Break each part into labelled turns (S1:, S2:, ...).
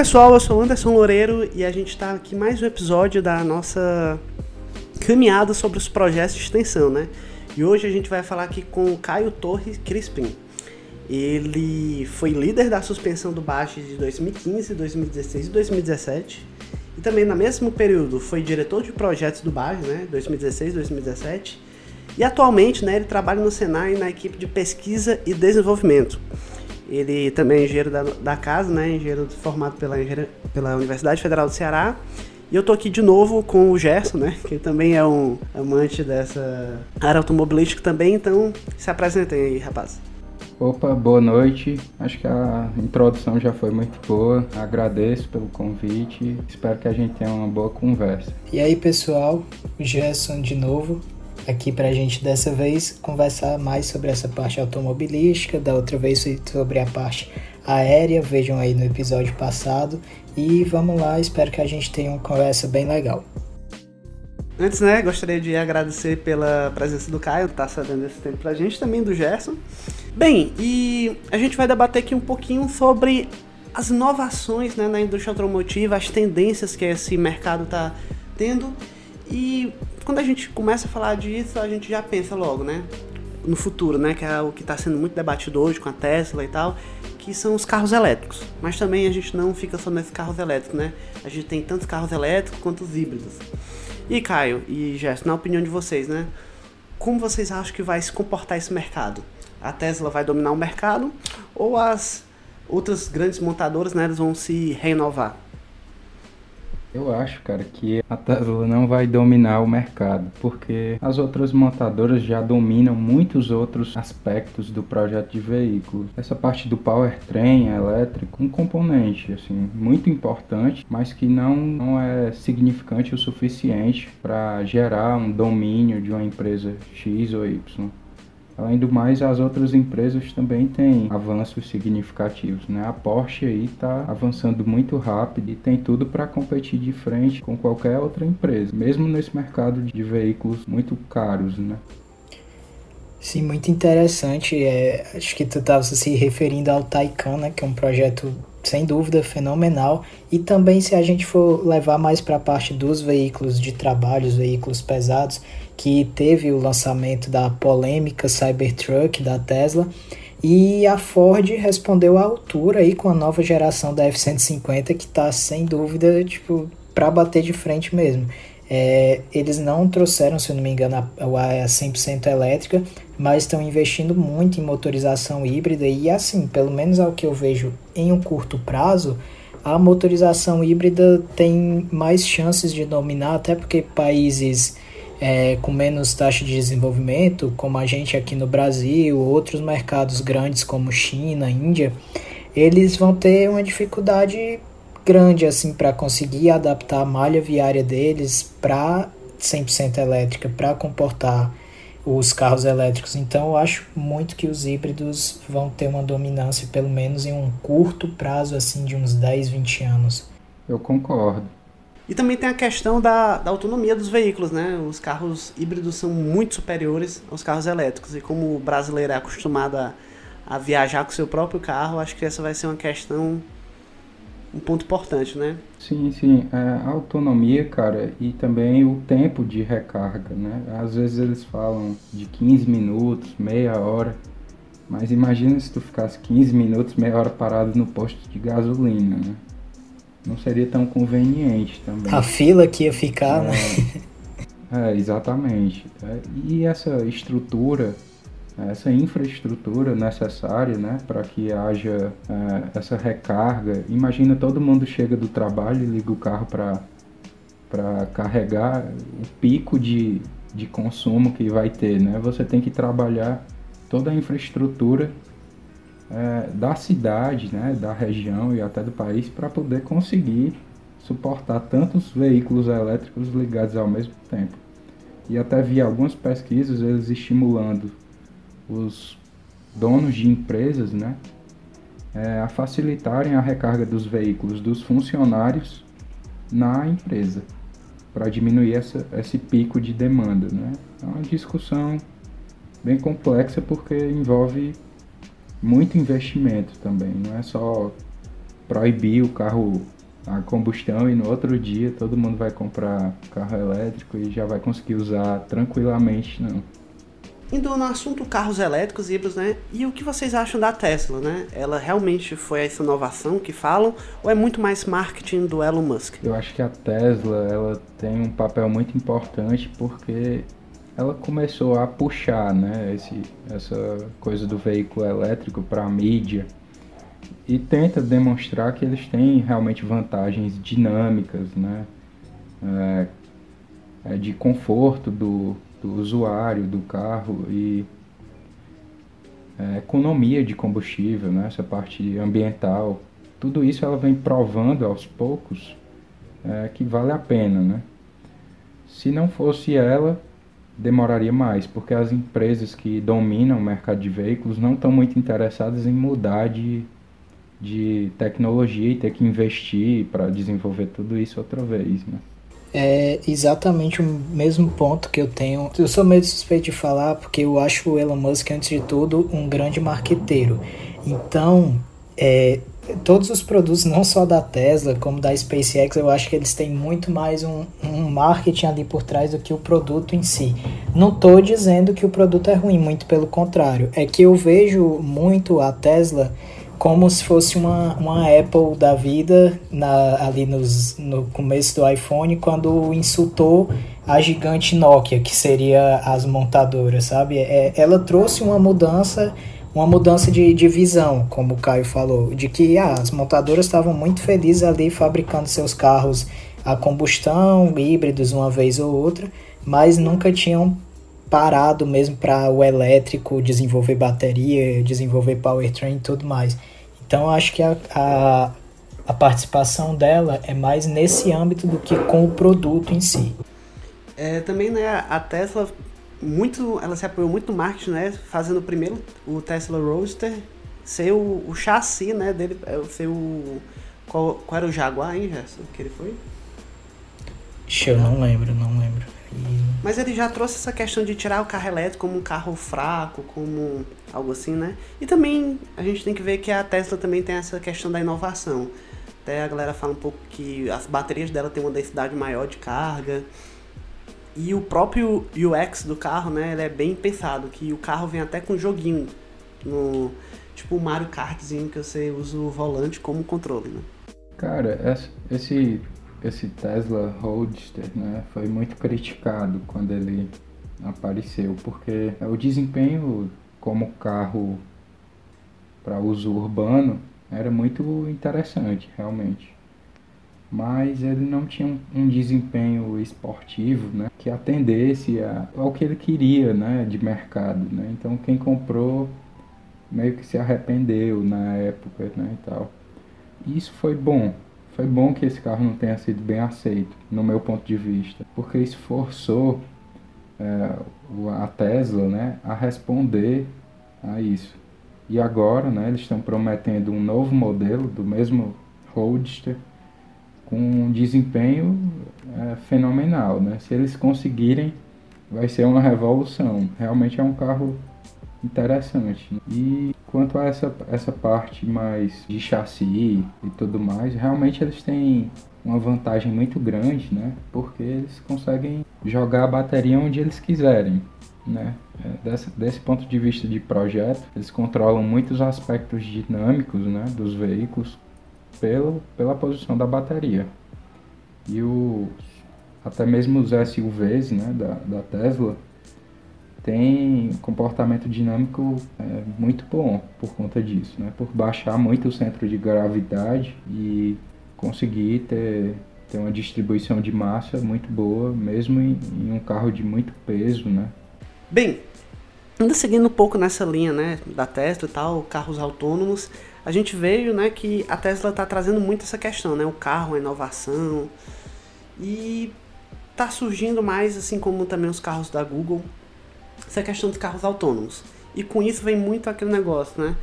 S1: Pessoal, eu sou o Anderson Loureiro e a gente está aqui mais um episódio da nossa caminhada sobre os projetos de extensão, né? E hoje a gente vai falar aqui com o Caio Torres Crispim. Ele foi líder da suspensão do Baixo de 2015, 2016 e 2017. E também no mesmo período foi diretor de projetos do Baixo, né? 2016 2017. E atualmente né, ele trabalha no Senai na equipe de pesquisa e desenvolvimento. Ele também é engenheiro da, da casa, né? Engenheiro formado pela, pela Universidade Federal do Ceará. E eu tô aqui de novo com o Gerson, né? Que também é um amante dessa área automobilística também. Então, se apresentem aí, rapaz.
S2: Opa, boa noite. Acho que a introdução já foi muito boa. Agradeço pelo convite. Espero que a gente tenha uma boa conversa.
S3: E aí, pessoal, o Gerson de novo aqui para a gente dessa vez conversar mais sobre essa parte automobilística, da outra vez sobre a parte aérea, vejam aí no episódio passado. E vamos lá, espero que a gente tenha uma conversa bem legal.
S1: Antes, né, gostaria de agradecer pela presença do Caio, tá cedendo esse tempo pra gente, também do Gerson. Bem, e a gente vai debater aqui um pouquinho sobre as inovações né, na indústria automotiva, as tendências que esse mercado está tendo e quando a gente começa a falar disso, a gente já pensa logo, né? No futuro, né? Que é o que está sendo muito debatido hoje com a Tesla e tal, que são os carros elétricos. Mas também a gente não fica só nesses carros elétricos, né? A gente tem tantos carros elétricos quanto os híbridos. E Caio e Gerson, na opinião de vocês, né? Como vocês acham que vai se comportar esse mercado? A Tesla vai dominar o mercado ou as outras grandes montadoras, né, vão se renovar?
S2: Eu acho, cara, que a Tesla não vai dominar o mercado, porque as outras montadoras já dominam muitos outros aspectos do projeto de veículo. Essa parte do powertrain elétrico, um componente assim muito importante, mas que não, não é significante o suficiente para gerar um domínio de uma empresa X ou Y. Além do mais, as outras empresas também têm avanços significativos, né? A Porsche aí está avançando muito rápido e tem tudo para competir de frente com qualquer outra empresa, mesmo nesse mercado de veículos muito caros, né?
S3: Sim, muito interessante. É, acho que tu estava se referindo ao Taycan, né, que é um projeto sem dúvida fenomenal. E também se a gente for levar mais para a parte dos veículos de trabalho, os veículos pesados, que teve o lançamento da polêmica Cybertruck da Tesla. E a Ford respondeu à altura aí com a nova geração da F-150 que está sem dúvida tipo para bater de frente mesmo. É, eles não trouxeram, se eu não me engano, a, a 100% elétrica, mas estão investindo muito em motorização híbrida e assim, pelo menos ao que eu vejo em um curto prazo, a motorização híbrida tem mais chances de dominar, até porque países é, com menos taxa de desenvolvimento, como a gente aqui no Brasil, outros mercados grandes como China, Índia, eles vão ter uma dificuldade grande assim para conseguir adaptar a malha viária deles para 100% elétrica, para comportar os carros elétricos. Então eu acho muito que os híbridos vão ter uma dominância pelo menos em um curto prazo assim de uns 10, 20 anos.
S2: Eu concordo.
S1: E também tem a questão da, da autonomia dos veículos, né? Os carros híbridos são muito superiores aos carros elétricos. E como o brasileiro é acostumado a, a viajar com o seu próprio carro, acho que essa vai ser uma questão um ponto importante, né?
S2: Sim, sim. É, a autonomia, cara, e também o tempo de recarga, né? Às vezes eles falam de 15 minutos, meia hora. Mas imagina se tu ficasse 15 minutos, meia hora parado no posto de gasolina, né? não seria tão conveniente também.
S3: A fila que ia ficar, né?
S2: é, né? É, exatamente. É, e essa estrutura, essa infraestrutura necessária, né, para que haja é, essa recarga. Imagina todo mundo chega do trabalho e liga o carro para carregar o pico de, de consumo que vai ter, né? Você tem que trabalhar toda a infraestrutura é, da cidade, né, da região e até do país para poder conseguir suportar tantos veículos elétricos ligados ao mesmo tempo. E até vi algumas pesquisas eles estimulando os donos de empresas, né, é, a facilitarem a recarga dos veículos dos funcionários na empresa para diminuir essa, esse pico de demanda, né? É uma discussão bem complexa porque envolve muito investimento também, não é só proibir o carro a combustão e no outro dia todo mundo vai comprar carro elétrico e já vai conseguir usar tranquilamente, não.
S1: Indo no assunto carros elétricos, híbridos, né? E o que vocês acham da Tesla, né? Ela realmente foi essa inovação que falam ou é muito mais marketing do Elon Musk?
S2: Eu acho que a Tesla, ela tem um papel muito importante porque ela começou a puxar, né, esse, essa coisa do veículo elétrico para a mídia e tenta demonstrar que eles têm realmente vantagens dinâmicas, né, é, é de conforto do, do usuário do carro e é, economia de combustível, né? essa parte ambiental. Tudo isso ela vem provando aos poucos é, que vale a pena. Né? Se não fosse ela, demoraria mais, porque as empresas que dominam o mercado de veículos não estão muito interessadas em mudar de, de tecnologia e ter que investir para desenvolver tudo isso outra vez. Né?
S3: É exatamente o mesmo ponto que eu tenho. Eu sou meio suspeito de falar porque eu acho o Elon Musk, antes de tudo, um grande marqueteiro. Então, é, todos os produtos, não só da Tesla, como da SpaceX, eu acho que eles têm muito mais um, um marketing ali por trás do que o produto em si. Não estou dizendo que o produto é ruim, muito pelo contrário. É que eu vejo muito a Tesla como se fosse uma, uma Apple da vida na, ali nos, no começo do iPhone, quando insultou a gigante Nokia, que seria as montadoras, sabe? É, ela trouxe uma mudança, uma mudança de, de visão, como o Caio falou, de que ah, as montadoras estavam muito felizes ali fabricando seus carros a combustão, híbridos uma vez ou outra, mas nunca tinham parado mesmo para o elétrico desenvolver bateria, desenvolver powertrain e tudo mais. Então acho que a, a, a, participação dela é mais nesse âmbito do que com o produto em si.
S1: É, também né, a Tesla muito, ela se apoiou muito no marketing, né, fazendo primeiro o Tesla Roadster ser o, o chassi, né, dele, é, ser o qual, qual era o Jaguar, hein, Gerson, que ele foi?
S3: Eu não lembro, não lembro.
S1: Mas ele já trouxe essa questão de tirar o carro elétrico como um carro fraco, como algo assim, né? E também a gente tem que ver que a Tesla também tem essa questão da inovação. Até a galera fala um pouco que as baterias dela têm uma densidade maior de carga. E o próprio UX do carro, né, ele é bem pensado, que o carro vem até com joguinho no tipo o Mario Kartzinho que você usa o volante como controle, né?
S2: Cara, esse esse Tesla Roadster né, foi muito criticado quando ele apareceu, porque o desempenho como carro para uso urbano era muito interessante, realmente. Mas ele não tinha um, desempenho esportivo né, que atendesse a, ao que ele queria né, de mercado. Né? Então quem comprou meio que se arrependeu na época né, e tal. Isso foi bom, foi bom que esse carro não tenha sido bem aceito, no meu ponto de vista, porque isso forçou é, a Tesla né, a responder a isso. E agora né, eles estão prometendo um novo modelo do mesmo Roadster com um desempenho é, fenomenal. Né? Se eles conseguirem, vai ser uma revolução. Realmente é um carro interessante. E quanto a essa, essa parte mais de chassi e tudo mais, realmente eles têm uma vantagem muito grande, né? Porque eles conseguem jogar a bateria onde eles quiserem, né? É, desse, desse ponto de vista de projeto, eles controlam muitos aspectos dinâmicos, né? Dos veículos pelo, pela posição da bateria. E o, até mesmo os SUVs, né? Da, da Tesla, tem comportamento dinâmico é, muito bom por conta disso, né? Por baixar muito o centro de gravidade e conseguir ter, ter uma distribuição de massa muito boa, mesmo em, em um carro de muito peso, né?
S1: Bem, ainda seguindo um pouco nessa linha, né, da Tesla e tal, carros autônomos, a gente veio, né, que a Tesla está trazendo muito essa questão, né, o carro, a inovação e está surgindo mais, assim como também os carros da Google, essa questão dos carros autônomos. E com isso vem muito aquele negócio, né?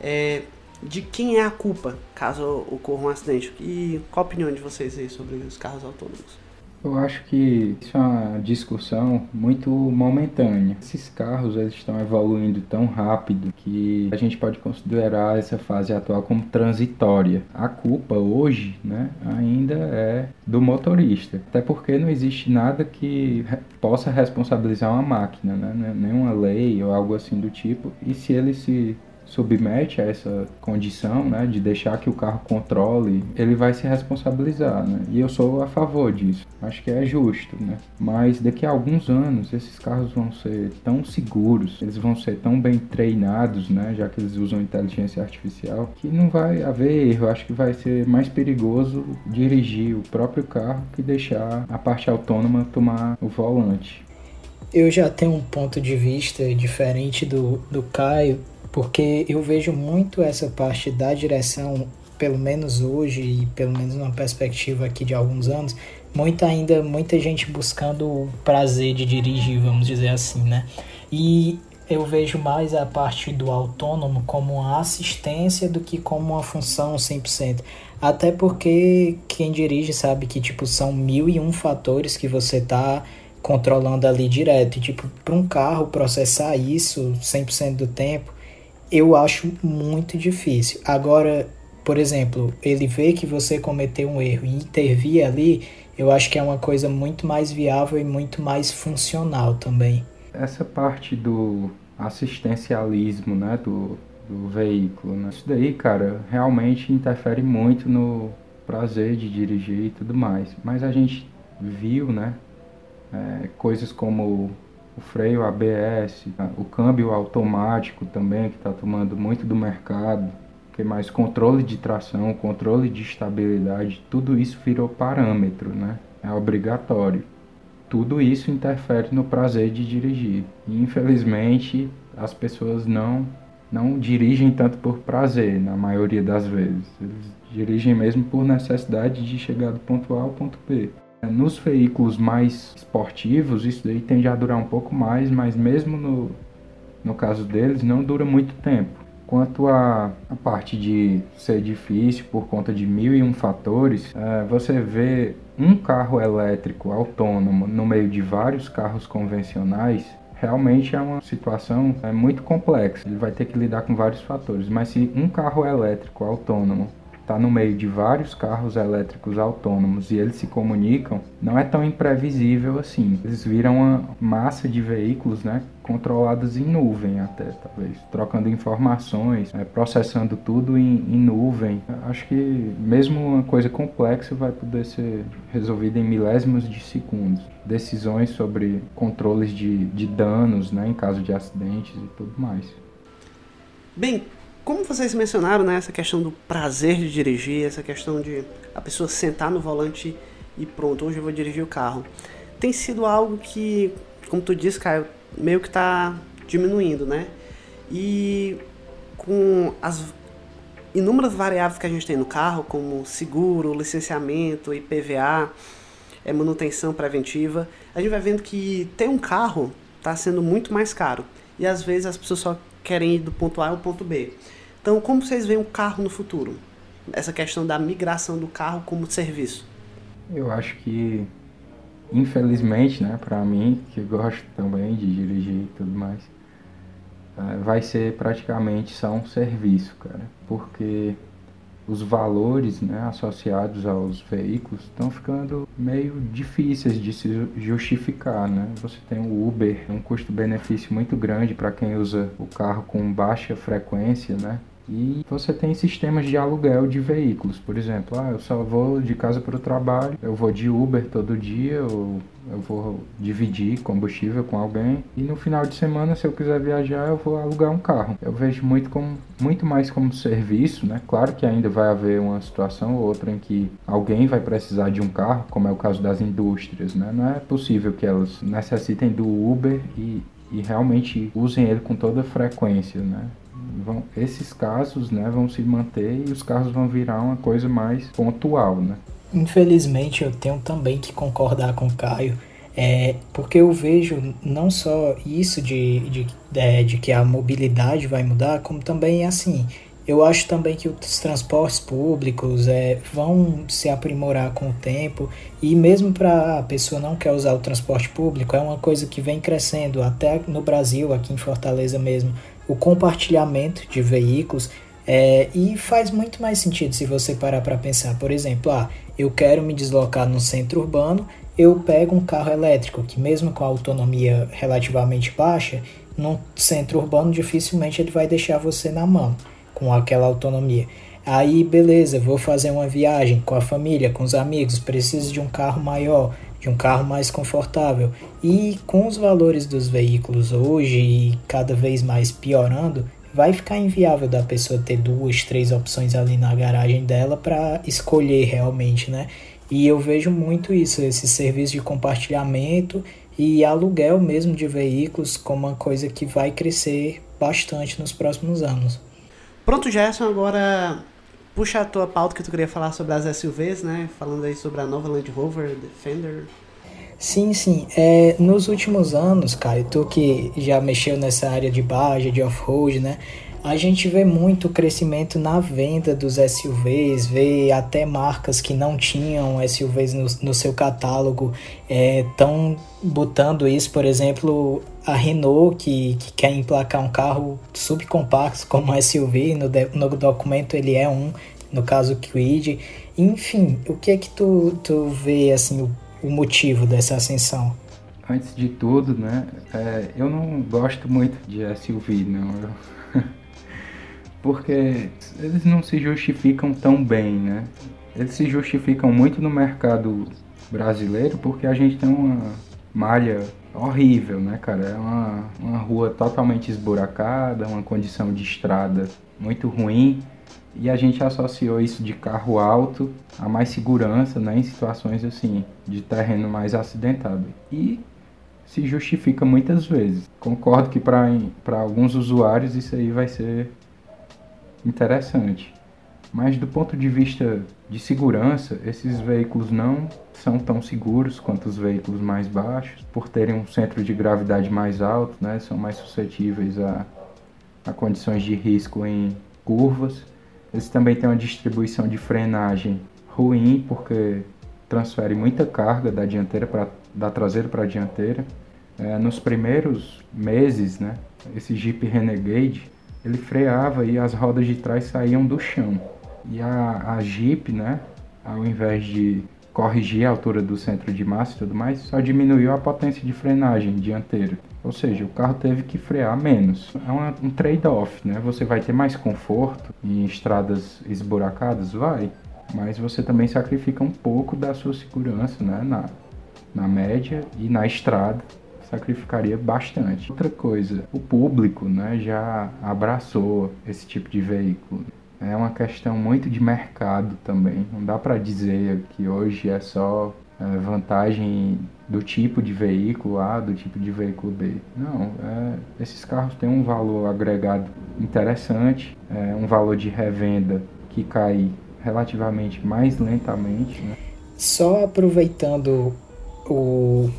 S1: É, de quem é a culpa caso ocorra um acidente. E qual a opinião de vocês aí sobre os carros autônomos?
S2: Eu acho que isso é uma discussão muito momentânea. Esses carros eles estão evoluindo tão rápido que a gente pode considerar essa fase atual como transitória. A culpa hoje, né, ainda é do motorista, até porque não existe nada que possa responsabilizar uma máquina, né, nenhuma lei ou algo assim do tipo. E se ele se submete a essa condição, né, de deixar que o carro controle, ele vai se responsabilizar, né? E eu sou a favor disso. Acho que é justo, né? Mas daqui a alguns anos esses carros vão ser tão seguros, eles vão ser tão bem treinados, né, já que eles usam inteligência artificial, que não vai haver erro. Acho que vai ser mais perigoso dirigir o próprio carro que deixar a parte autônoma tomar o volante.
S3: Eu já tenho um ponto de vista diferente do, do Caio, porque eu vejo muito essa parte da direção, pelo menos hoje e pelo menos numa perspectiva aqui de alguns anos, muita ainda muita gente buscando o prazer de dirigir, vamos dizer assim, né? E eu vejo mais a parte do autônomo como uma assistência do que como uma função 100%. Até porque quem dirige sabe que tipo são mil e um fatores que você tá controlando ali direto. E tipo, para um carro processar isso 100% do tempo, eu acho muito difícil. Agora, por exemplo, ele vê que você cometeu um erro e intervir ali, eu acho que é uma coisa muito mais viável e muito mais funcional também.
S2: Essa parte do assistencialismo, né, do, do veículo, né? Isso daí, cara, realmente interfere muito no prazer de dirigir e tudo mais. Mas a gente viu, né, é, coisas como o freio ABS, o câmbio automático também, que está tomando muito do mercado, que mais controle de tração, controle de estabilidade, tudo isso virou parâmetro, né? É obrigatório. Tudo isso interfere no prazer de dirigir. E, infelizmente, as pessoas não não dirigem tanto por prazer, na maioria das vezes. Eles dirigem mesmo por necessidade de chegar do ponto A ao ponto B. Nos veículos mais esportivos, isso daí tende a durar um pouco mais, mas mesmo no, no caso deles, não dura muito tempo. Quanto à parte de ser difícil por conta de mil e um fatores, é, você vê um carro elétrico autônomo no meio de vários carros convencionais, realmente é uma situação é, muito complexa. Ele vai ter que lidar com vários fatores. Mas se um carro elétrico autônomo está no meio de vários carros elétricos autônomos e eles se comunicam, não é tão imprevisível assim. Eles viram uma massa de veículos, né, controlados em nuvem até, talvez, trocando informações, né, processando tudo em, em, nuvem. Acho que mesmo uma coisa complexa vai poder ser resolvida em milésimos de segundos. Decisões sobre controles de, de danos, né, em caso de acidentes e tudo mais.
S1: Bem, como vocês mencionaram, né, essa questão do prazer de dirigir, essa questão de a pessoa sentar no volante e pronto, hoje eu vou dirigir o carro, tem sido algo que, como tu disse, Caio, meio que está diminuindo, né? E com as inúmeras variáveis que a gente tem no carro, como seguro, licenciamento, IPVA, é, manutenção preventiva, a gente vai vendo que ter um carro está sendo muito mais caro. E às vezes as pessoas só querem ir do ponto A ao ponto B. Então, como vocês veem o carro no futuro? Essa questão da migração do carro como serviço?
S2: Eu acho que, infelizmente, né, para mim, que gosto também de dirigir e tudo mais, é, vai ser praticamente só um serviço, cara. Porque os valores né, associados aos veículos estão ficando meio difíceis de se justificar. Né? Você tem o Uber, um custo-benefício muito grande para quem usa o carro com baixa frequência, né? E você tem sistemas de aluguel de veículos, por exemplo, ah, eu só vou de casa para o trabalho, eu vou de Uber todo dia, ou eu vou dividir combustível com alguém, e no final de semana, se eu quiser viajar, eu vou alugar um carro. Eu vejo muito, como, muito mais como serviço, né? Claro que ainda vai haver uma situação ou outra em que alguém vai precisar de um carro, como é o caso das indústrias, né? Não é possível que elas necessitem do Uber e, e realmente usem ele com toda frequência, né? Vão, esses casos né, vão se manter e os carros vão virar uma coisa mais pontual. Né?
S3: Infelizmente, eu tenho também que concordar com o Caio. É, porque eu vejo não só isso de, de, de, é, de que a mobilidade vai mudar, como também assim, Eu acho também que os transportes públicos é, vão se aprimorar com o tempo e mesmo para a pessoa não quer usar o transporte público, é uma coisa que vem crescendo até no Brasil, aqui em Fortaleza mesmo, o compartilhamento de veículos é, e faz muito mais sentido se você parar para pensar. Por exemplo, ah, eu quero me deslocar no centro urbano, eu pego um carro elétrico que mesmo com a autonomia relativamente baixa, no centro urbano dificilmente ele vai deixar você na mão com aquela autonomia. Aí, beleza, vou fazer uma viagem com a família, com os amigos, preciso de um carro maior, de um carro mais confortável. E com os valores dos veículos hoje e cada vez mais piorando, vai ficar inviável da pessoa ter duas, três opções ali na garagem dela para escolher realmente, né? E eu vejo muito isso, esse serviço de compartilhamento e aluguel mesmo de veículos como uma coisa que vai crescer bastante nos próximos anos.
S1: Pronto, Gerson, agora puxa a tua pauta que tu queria falar sobre as SUVs, né? Falando aí sobre a nova Land Rover Defender.
S3: Sim, sim. É, nos últimos anos, cara, tu que já mexeu nessa área de budget, de off-road, né? A gente vê muito crescimento na venda dos SUVs, vê até marcas que não tinham SUVs no, no seu catálogo estão é, botando isso, por exemplo, a Renault que, que quer emplacar um carro subcompacto como SUV, no, no documento ele é um, no caso Kwid. Enfim, o que é que tu, tu vê assim o, o motivo dessa ascensão?
S2: Antes de tudo, né, é, eu não gosto muito de SUV, não. porque eles não se justificam tão bem, né? Eles se justificam muito no mercado brasileiro porque a gente tem uma malha horrível, né, cara? É uma, uma rua totalmente esburacada, uma condição de estrada muito ruim e a gente associou isso de carro alto a mais segurança, né, em situações assim de terreno mais acidentado. E se justifica muitas vezes. Concordo que para alguns usuários isso aí vai ser interessante. Mas do ponto de vista de segurança, esses veículos não são tão seguros quanto os veículos mais baixos, por terem um centro de gravidade mais alto, né? são mais suscetíveis a, a condições de risco em curvas. Eles também têm uma distribuição de frenagem ruim, porque transfere muita carga da dianteira para da traseira para a dianteira. É, nos primeiros meses, né, esse Jeep Renegade ele freava e as rodas de trás saíam do chão. E a, a Jeep, né, ao invés de corrigir a altura do centro de massa e tudo mais, só diminuiu a potência de frenagem dianteira. Ou seja, o carro teve que frear menos. É uma, um trade-off, né? Você vai ter mais conforto em estradas esburacadas? Vai. Mas você também sacrifica um pouco da sua segurança, né? Na, na média e na estrada sacrificaria bastante. Outra coisa, o público né, já abraçou esse tipo de veículo. É uma questão muito de mercado também. Não dá para dizer que hoje é só é, vantagem do tipo de veículo A, do tipo de veículo B. Não, é, esses carros têm um valor agregado interessante, é, um valor de revenda que cai relativamente mais lentamente. Né?
S3: Só aproveitando o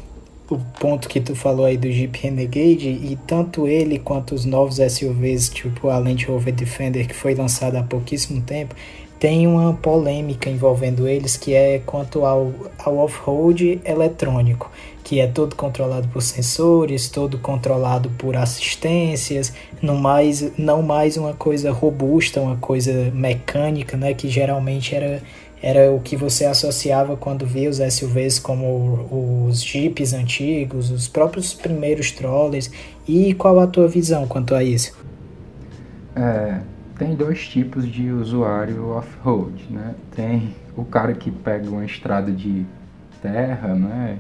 S3: o ponto que tu falou aí do Jeep Renegade e tanto ele quanto os novos SUVs, tipo a Land Rover Defender que foi lançada há pouquíssimo tempo, tem uma polêmica envolvendo eles que é quanto ao, ao off-road eletrônico, que é todo controlado por sensores, todo controlado por assistências, não mais, não mais uma coisa robusta, uma coisa mecânica, né, que geralmente era era o que você associava quando via os SUVs como os Jeeps antigos, os próprios primeiros trolleys. E qual a tua visão quanto a isso?
S2: É, tem dois tipos de usuário off-road, né? Tem o cara que pega uma estrada de terra, né?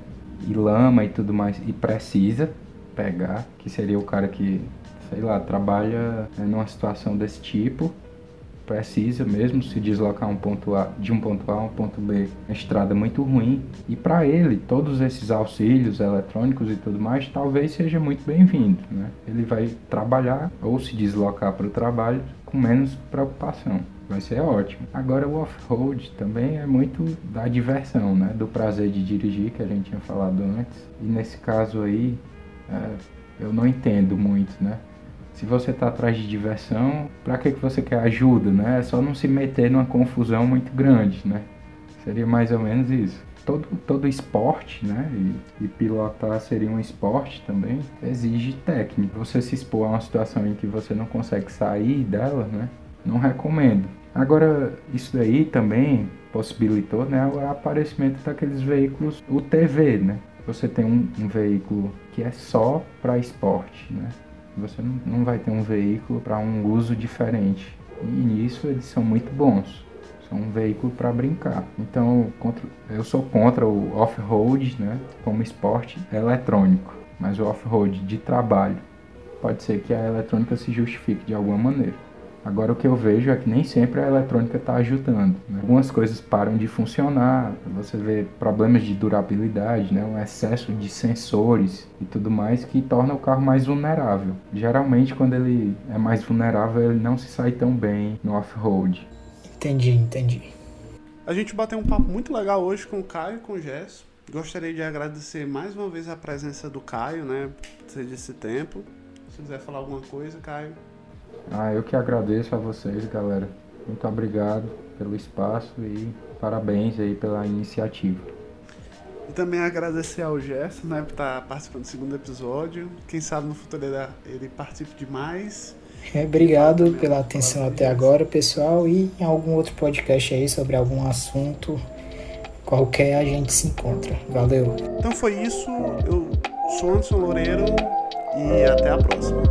S2: E lama e tudo mais e precisa pegar, que seria o cara que, sei lá, trabalha né, numa situação desse tipo precisa mesmo se deslocar um ponto a, de um ponto A a um ponto B, a estrada é muito ruim. E para ele, todos esses auxílios eletrônicos e tudo mais, talvez seja muito bem-vindo. Né? Ele vai trabalhar ou se deslocar para o trabalho com menos preocupação. Vai ser ótimo. Agora o off-road também é muito da diversão, né? Do prazer de dirigir que a gente tinha falado antes. E nesse caso aí, é, eu não entendo muito, né? Se você está atrás de diversão, para que, que você quer ajuda, né? É só não se meter numa confusão muito grande, né? Seria mais ou menos isso. Todo, todo esporte, né? E, e pilotar seria um esporte também, exige técnica. Você se expor a uma situação em que você não consegue sair dela, né? Não recomendo. Agora, isso daí também possibilitou né, o aparecimento daqueles veículos UTV, né? Você tem um, um veículo que é só para esporte, né? Você não, vai ter um veículo para um uso diferente. E nisso eles são muito bons. São um veículo para brincar. Então, contra, eu sou contra o off-road, né? Como esporte eletrônico. Mas o off-road de trabalho pode ser que a eletrônica se justifique de alguma maneira. Agora o que eu vejo é que nem sempre a eletrônica está ajudando. Né? Algumas coisas param de funcionar, você vê problemas de durabilidade, né? um excesso de sensores e tudo mais que torna o carro mais vulnerável. Geralmente quando ele é mais vulnerável ele não se sai tão bem no off-road.
S3: Entendi, entendi.
S1: A gente bateu um papo muito legal hoje com o Caio e com o Gesso. Gostaria de agradecer mais uma vez a presença do Caio, né? Por esse tempo. Se quiser falar alguma coisa, Caio.
S2: Ah, eu que agradeço a vocês, galera. Muito obrigado pelo espaço e parabéns aí pela iniciativa.
S1: E também agradecer ao Gerson, né, por estar participando do segundo episódio. Quem sabe no futuro ele, ele participe de mais.
S3: É, obrigado pela atenção até agora, pessoal. E em algum outro podcast aí sobre algum assunto qualquer a gente se encontra. Valeu.
S1: Então foi isso. Eu sou Anderson Loureiro e até a próxima.